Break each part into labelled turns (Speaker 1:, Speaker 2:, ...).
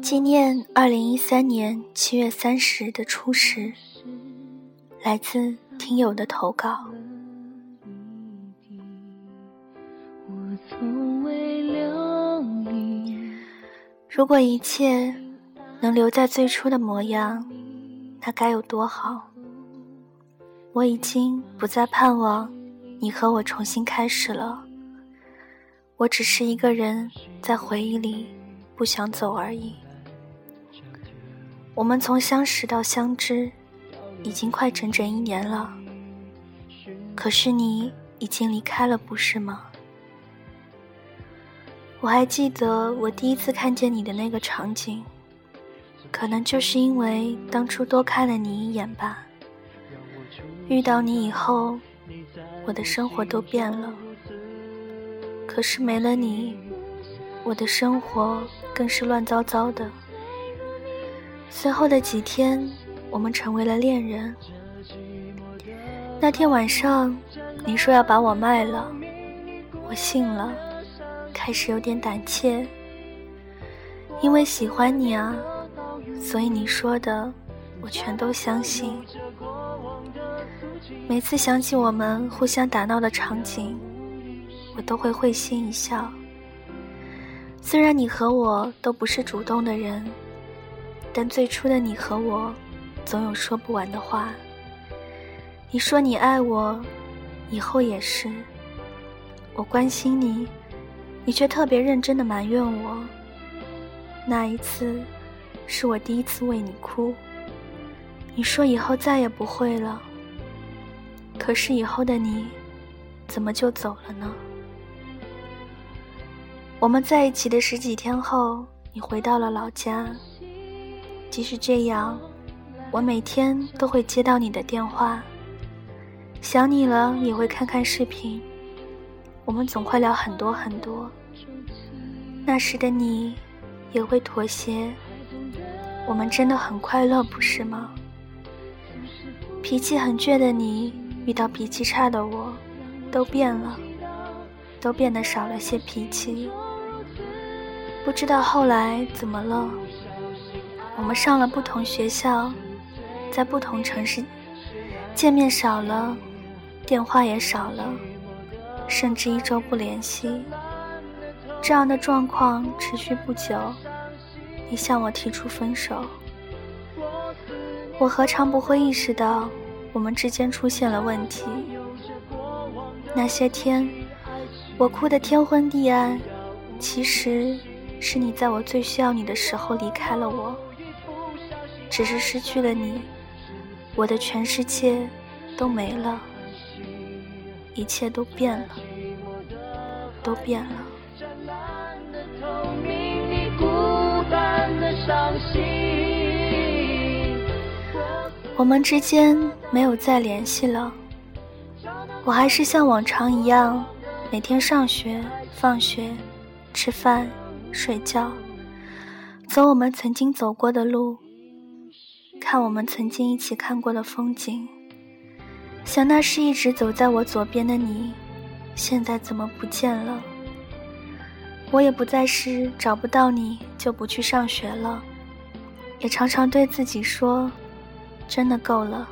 Speaker 1: 纪念二零一三年七月三十日的初十，来自听友的投稿。如果一切能留在最初的模样，那该有多好！我已经不再盼望你和我重新开始了，我只是一个人在回忆里不想走而已。我们从相识到相知，已经快整整一年了。可是你已经离开了，不是吗？我还记得我第一次看见你的那个场景，可能就是因为当初多看了你一眼吧。遇到你以后，我的生活都变了。可是没了你，我的生活更是乱糟糟的。随后的几天，我们成为了恋人。那天晚上，你说要把我卖了，我信了，开始有点胆怯。因为喜欢你啊，所以你说的，我全都相信。每次想起我们互相打闹的场景，我都会会心一笑。虽然你和我都不是主动的人。但最初的你和我，总有说不完的话。你说你爱我，以后也是。我关心你，你却特别认真的埋怨我。那一次，是我第一次为你哭。你说以后再也不会了。可是以后的你，怎么就走了呢？我们在一起的十几天后，你回到了老家。即使这样，我每天都会接到你的电话，想你了也会看看视频，我们总会聊很多很多。那时的你也会妥协，我们真的很快乐，不是吗？脾气很倔的你遇到脾气差的我，都变了，都变得少了些脾气。不知道后来怎么了。我们上了不同学校，在不同城市，见面少了，电话也少了，甚至一周不联系。这样的状况持续不久，你向我提出分手。我何尝不会意识到我们之间出现了问题？那些天，我哭得天昏地暗，其实是你在我最需要你的时候离开了我。只是失去了你，我的全世界都没了，一切都变了，都变了。我们之间没有再联系了，我还是像往常一样，每天上学、放学、吃饭、睡觉，走我们曾经走过的路。看我们曾经一起看过的风景，想那是一直走在我左边的你，现在怎么不见了？我也不再是找不到你就不去上学了，也常常对自己说，真的够了，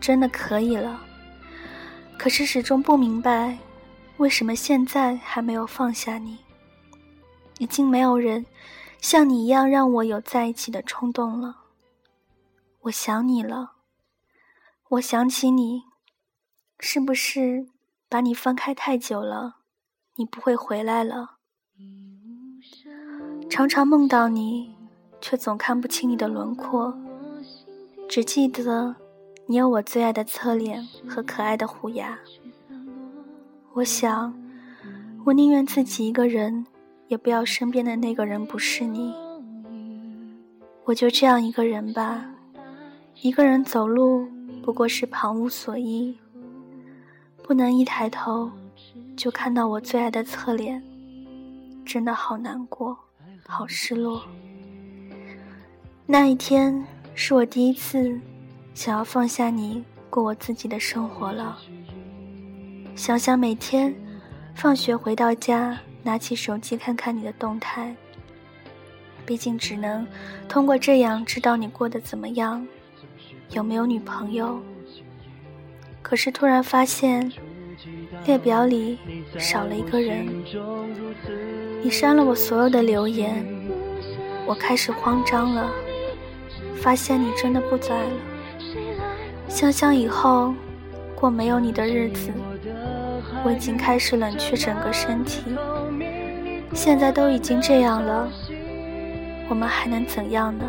Speaker 1: 真的可以了。可是始终不明白，为什么现在还没有放下你？已经没有人像你一样让我有在一起的冲动了。我想你了，我想起你，是不是把你放开太久了？你不会回来了。常常梦到你，却总看不清你的轮廓，只记得你有我最爱的侧脸和可爱的虎牙。我想，我宁愿自己一个人，也不要身边的那个人不是你。我就这样一个人吧。一个人走路不过是旁无所依，不能一抬头就看到我最爱的侧脸，真的好难过，好失落。那一天是我第一次想要放下你，过我自己的生活了。想想每天放学回到家，拿起手机看看你的动态。毕竟只能通过这样知道你过得怎么样，有没有女朋友。可是突然发现，列表里少了一个人。你删了我所有的留言，我开始慌张了，发现你真的不在了。想想以后过没有你的日子，我已经开始冷却整个身体。现在都已经这样了，我们还能怎样呢？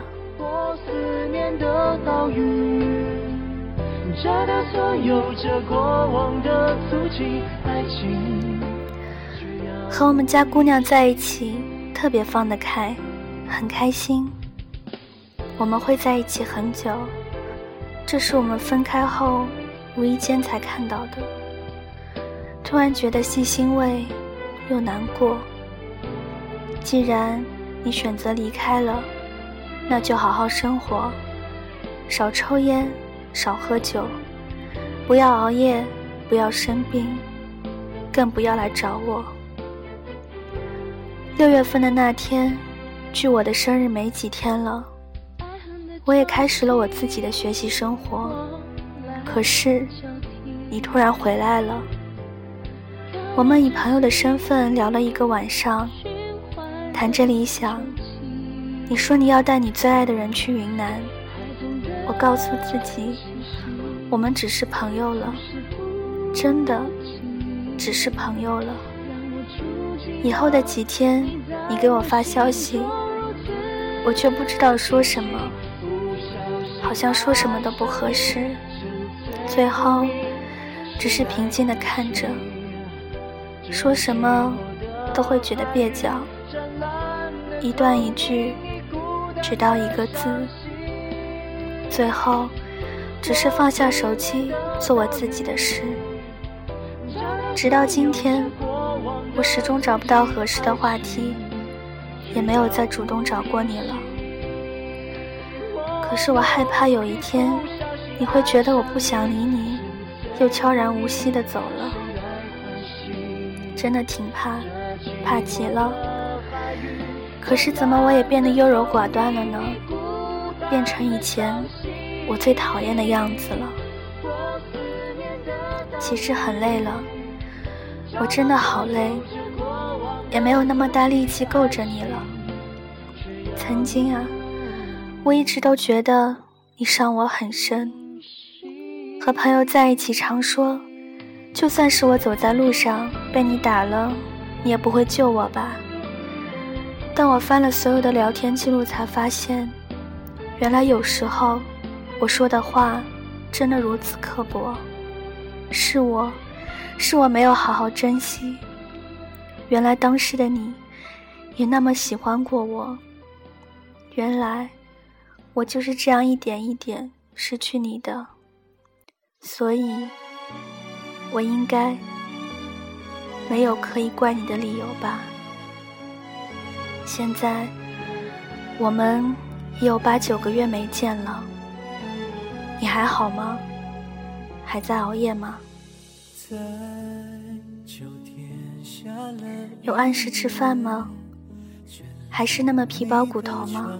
Speaker 1: 和我们家姑娘在一起，特别放得开，很开心。我们会在一起很久，这是我们分开后无意间才看到的。突然觉得既欣慰又难过。既然你选择离开了，那就好好生活，少抽烟。少喝酒，不要熬夜，不要生病，更不要来找我。六月份的那天，距我的生日没几天了，我也开始了我自己的学习生活。可是，你突然回来了。我们以朋友的身份聊了一个晚上，谈着理想。你说你要带你最爱的人去云南。我告诉自己，我们只是朋友了，真的，只是朋友了。以后的几天，你给我发消息，我却不知道说什么，好像说什么都不合适，最后只是平静的看着，说什么都会觉得蹩脚，一段一句，直到一个字。最后，只是放下手机，做我自己的事。直到今天，我始终找不到合适的话题，也没有再主动找过你了。可是我害怕有一天，你会觉得我不想理你，又悄然无息的走了。真的挺怕，怕极了。可是怎么我也变得优柔寡断了呢？变成以前我最讨厌的样子了。其实很累了，我真的好累，也没有那么大力气够着你了。曾经啊，我一直都觉得你伤我很深。和朋友在一起，常说，就算是我走在路上被你打了，你也不会救我吧？但我翻了所有的聊天记录，才发现。原来有时候，我说的话真的如此刻薄，是我，是我没有好好珍惜。原来当时的你，也那么喜欢过我。原来，我就是这样一点一点失去你的，所以，我应该没有可以怪你的理由吧？现在，我们。也有八九个月没见了，你还好吗？还在熬夜吗？有按时吃饭吗？还是那么皮包骨头吗？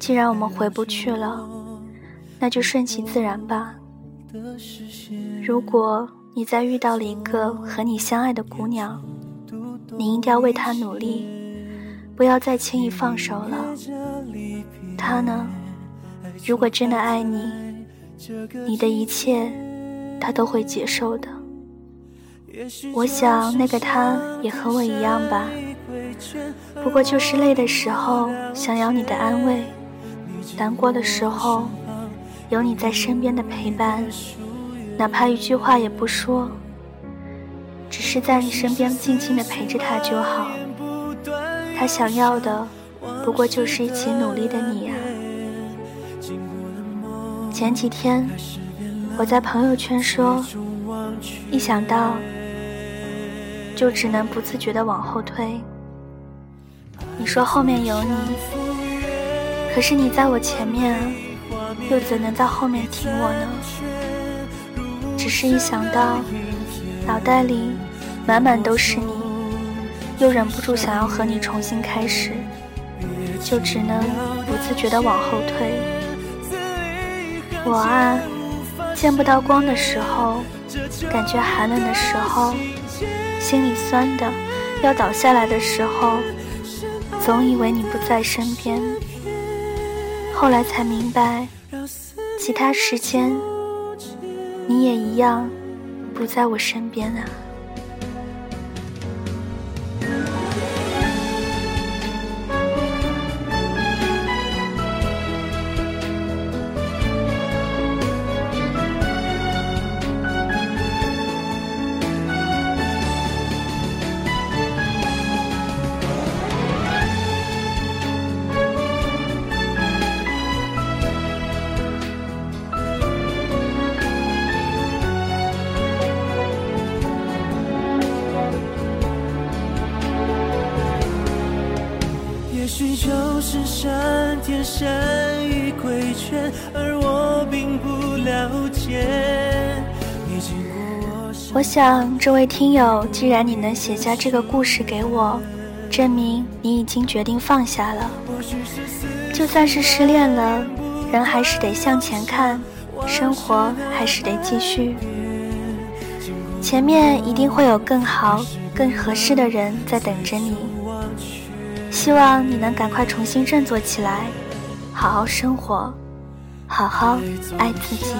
Speaker 1: 既然我们回不去了，那就顺其自然吧。如果你再遇到了一个和你相爱的姑娘，你应该要为她努力。不要再轻易放手了。他呢？如果真的爱你，你的一切他都会接受的。我想那个他也和我一样吧。不过就是累的时候想要你的安慰，难过的时候有你在身边的陪伴，哪怕一句话也不说，只是在你身边静静的陪着他就好。他想要的，不过就是一起努力的你啊！前几天我在朋友圈说，一想到就只能不自觉的往后退。你说后面有你，可是你在我前面，又怎能在后面停我呢？只是一想到脑袋里满满都是你，又忍不住想要和你重新开始，就只能不自觉地往后退。我啊，见不到光的时候，感觉寒冷的时候，心里酸的要倒下来的时候，总以为你不在身边。后来才明白，其他时间你也一样不在我身边啊。就是上天善意规劝，而我并不了解。我想，这位听友，既然你能写下这个故事给我，证明你已经决定放下了。就算是失恋了，人还是得向前看，生活还是得继续。前面一定会有更好、更合适的人在等着你。希望你能赶快重新振作起来，好好生活，好好爱自己。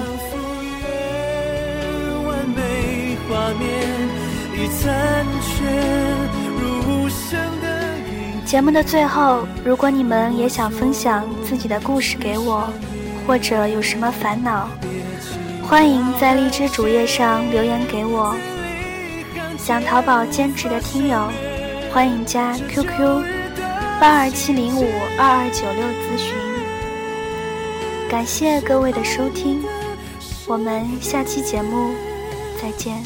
Speaker 1: 节目的最后，如果你们也想分享自己的故事给我，或者有什么烦恼，欢迎在荔枝主页上留言给我。想淘宝兼职的听友，欢迎加 QQ。八二七零五二二九六咨询，感谢各位的收听，我们下期节目再见。